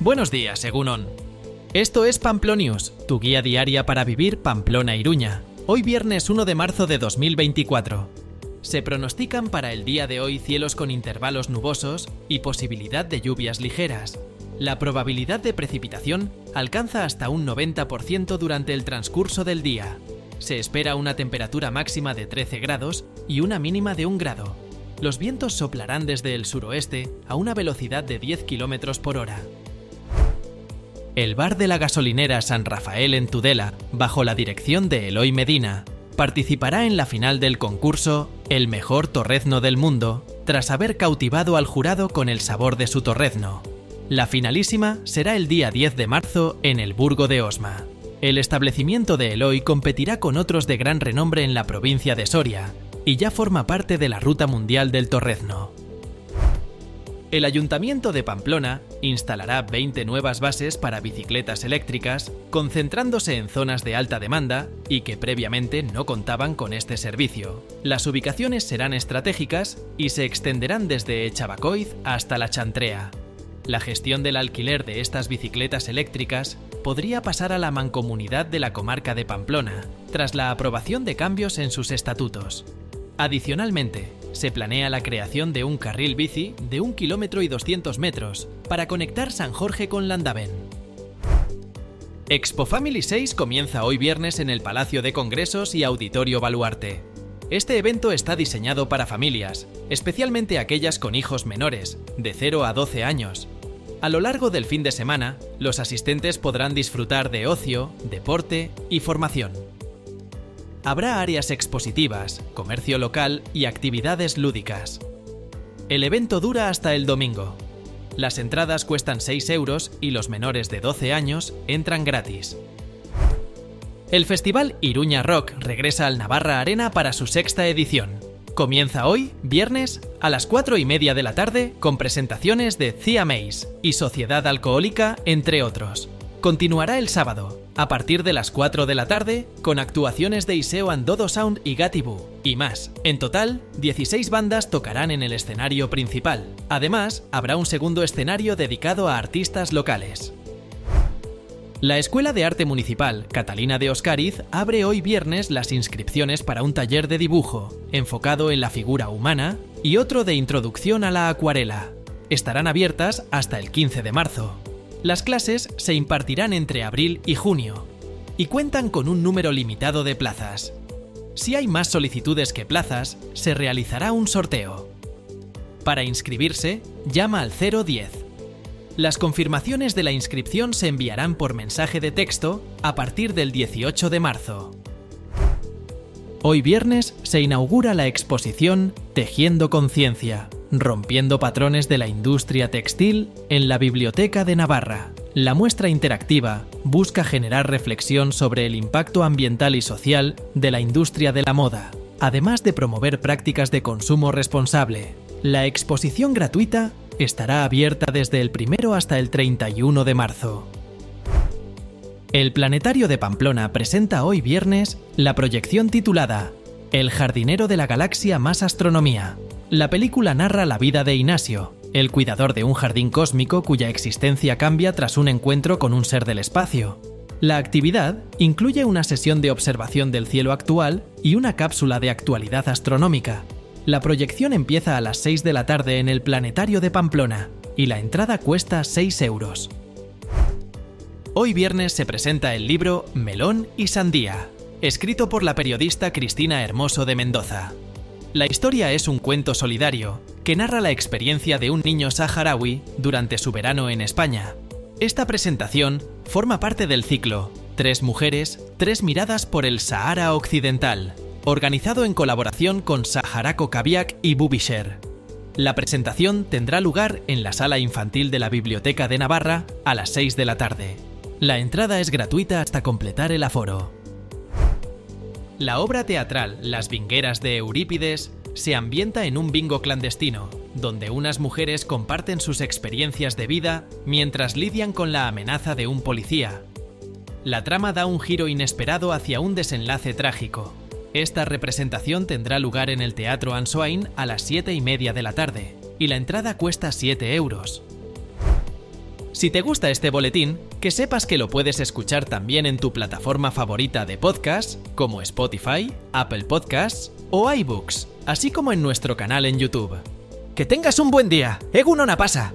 Buenos días, Egunon. Esto es Pamplonius, tu guía diaria para vivir Pamplona-Iruña. Hoy viernes 1 de marzo de 2024. Se pronostican para el día de hoy cielos con intervalos nubosos y posibilidad de lluvias ligeras. La probabilidad de precipitación alcanza hasta un 90% durante el transcurso del día. Se espera una temperatura máxima de 13 grados y una mínima de 1 grado. Los vientos soplarán desde el suroeste a una velocidad de 10 km por hora. El bar de la gasolinera San Rafael en Tudela, bajo la dirección de Eloy Medina, participará en la final del concurso El mejor torrezno del mundo, tras haber cautivado al jurado con el sabor de su torrezno. La finalísima será el día 10 de marzo en el Burgo de Osma. El establecimiento de Eloy competirá con otros de gran renombre en la provincia de Soria y ya forma parte de la Ruta Mundial del Torrezno el Ayuntamiento de Pamplona instalará 20 nuevas bases para bicicletas eléctricas, concentrándose en zonas de alta demanda y que previamente no contaban con este servicio. Las ubicaciones serán estratégicas y se extenderán desde Chabacoiz hasta La Chantrea. La gestión del alquiler de estas bicicletas eléctricas podría pasar a la mancomunidad de la comarca de Pamplona, tras la aprobación de cambios en sus estatutos. Adicionalmente, se planea la creación de un carril bici de 1 kilómetro y 200 metros para conectar San Jorge con Landaven. Expo Family 6 comienza hoy viernes en el Palacio de Congresos y Auditorio Baluarte. Este evento está diseñado para familias, especialmente aquellas con hijos menores, de 0 a 12 años. A lo largo del fin de semana, los asistentes podrán disfrutar de ocio, deporte y formación. Habrá áreas expositivas, comercio local y actividades lúdicas. El evento dura hasta el domingo. Las entradas cuestan 6 euros y los menores de 12 años entran gratis. El festival Iruña Rock regresa al Navarra Arena para su sexta edición. Comienza hoy, viernes, a las 4 y media de la tarde, con presentaciones de Cia Mace y Sociedad Alcohólica, entre otros. Continuará el sábado, a partir de las 4 de la tarde, con actuaciones de Iseo Andodo Sound y Gatibu, y más. En total, 16 bandas tocarán en el escenario principal. Además, habrá un segundo escenario dedicado a artistas locales. La Escuela de Arte Municipal Catalina de Oscariz abre hoy viernes las inscripciones para un taller de dibujo, enfocado en la figura humana, y otro de introducción a la acuarela. Estarán abiertas hasta el 15 de marzo. Las clases se impartirán entre abril y junio y cuentan con un número limitado de plazas. Si hay más solicitudes que plazas, se realizará un sorteo. Para inscribirse, llama al 010. Las confirmaciones de la inscripción se enviarán por mensaje de texto a partir del 18 de marzo. Hoy viernes se inaugura la exposición Tejiendo Conciencia, Rompiendo patrones de la industria textil en la Biblioteca de Navarra. La muestra interactiva busca generar reflexión sobre el impacto ambiental y social de la industria de la moda, además de promover prácticas de consumo responsable. La exposición gratuita estará abierta desde el 1 hasta el 31 de marzo. El Planetario de Pamplona presenta hoy viernes la proyección titulada El jardinero de la galaxia más astronomía, la película narra la vida de Ignacio, el cuidador de un jardín cósmico cuya existencia cambia tras un encuentro con un ser del espacio. La actividad incluye una sesión de observación del cielo actual y una cápsula de actualidad astronómica. La proyección empieza a las 6 de la tarde en el Planetario de Pamplona y la entrada cuesta 6 euros. Hoy viernes se presenta el libro Melón y Sandía, escrito por la periodista Cristina Hermoso de Mendoza. La historia es un cuento solidario que narra la experiencia de un niño saharaui durante su verano en España. Esta presentación forma parte del ciclo Tres mujeres, tres miradas por el Sahara Occidental, organizado en colaboración con Saharaco Kabiak y Bubisher. La presentación tendrá lugar en la sala infantil de la Biblioteca de Navarra a las 6 de la tarde. La entrada es gratuita hasta completar el aforo. La obra teatral Las Vingueras de Eurípides se ambienta en un bingo clandestino, donde unas mujeres comparten sus experiencias de vida mientras lidian con la amenaza de un policía. La trama da un giro inesperado hacia un desenlace trágico. Esta representación tendrá lugar en el Teatro Ansoain a las 7 y media de la tarde, y la entrada cuesta 7 euros. Si te gusta este boletín, que sepas que lo puedes escuchar también en tu plataforma favorita de podcast, como Spotify, Apple Podcasts o iBooks, así como en nuestro canal en YouTube. ¡Que tengas un buen día! ¡Egunon pasa!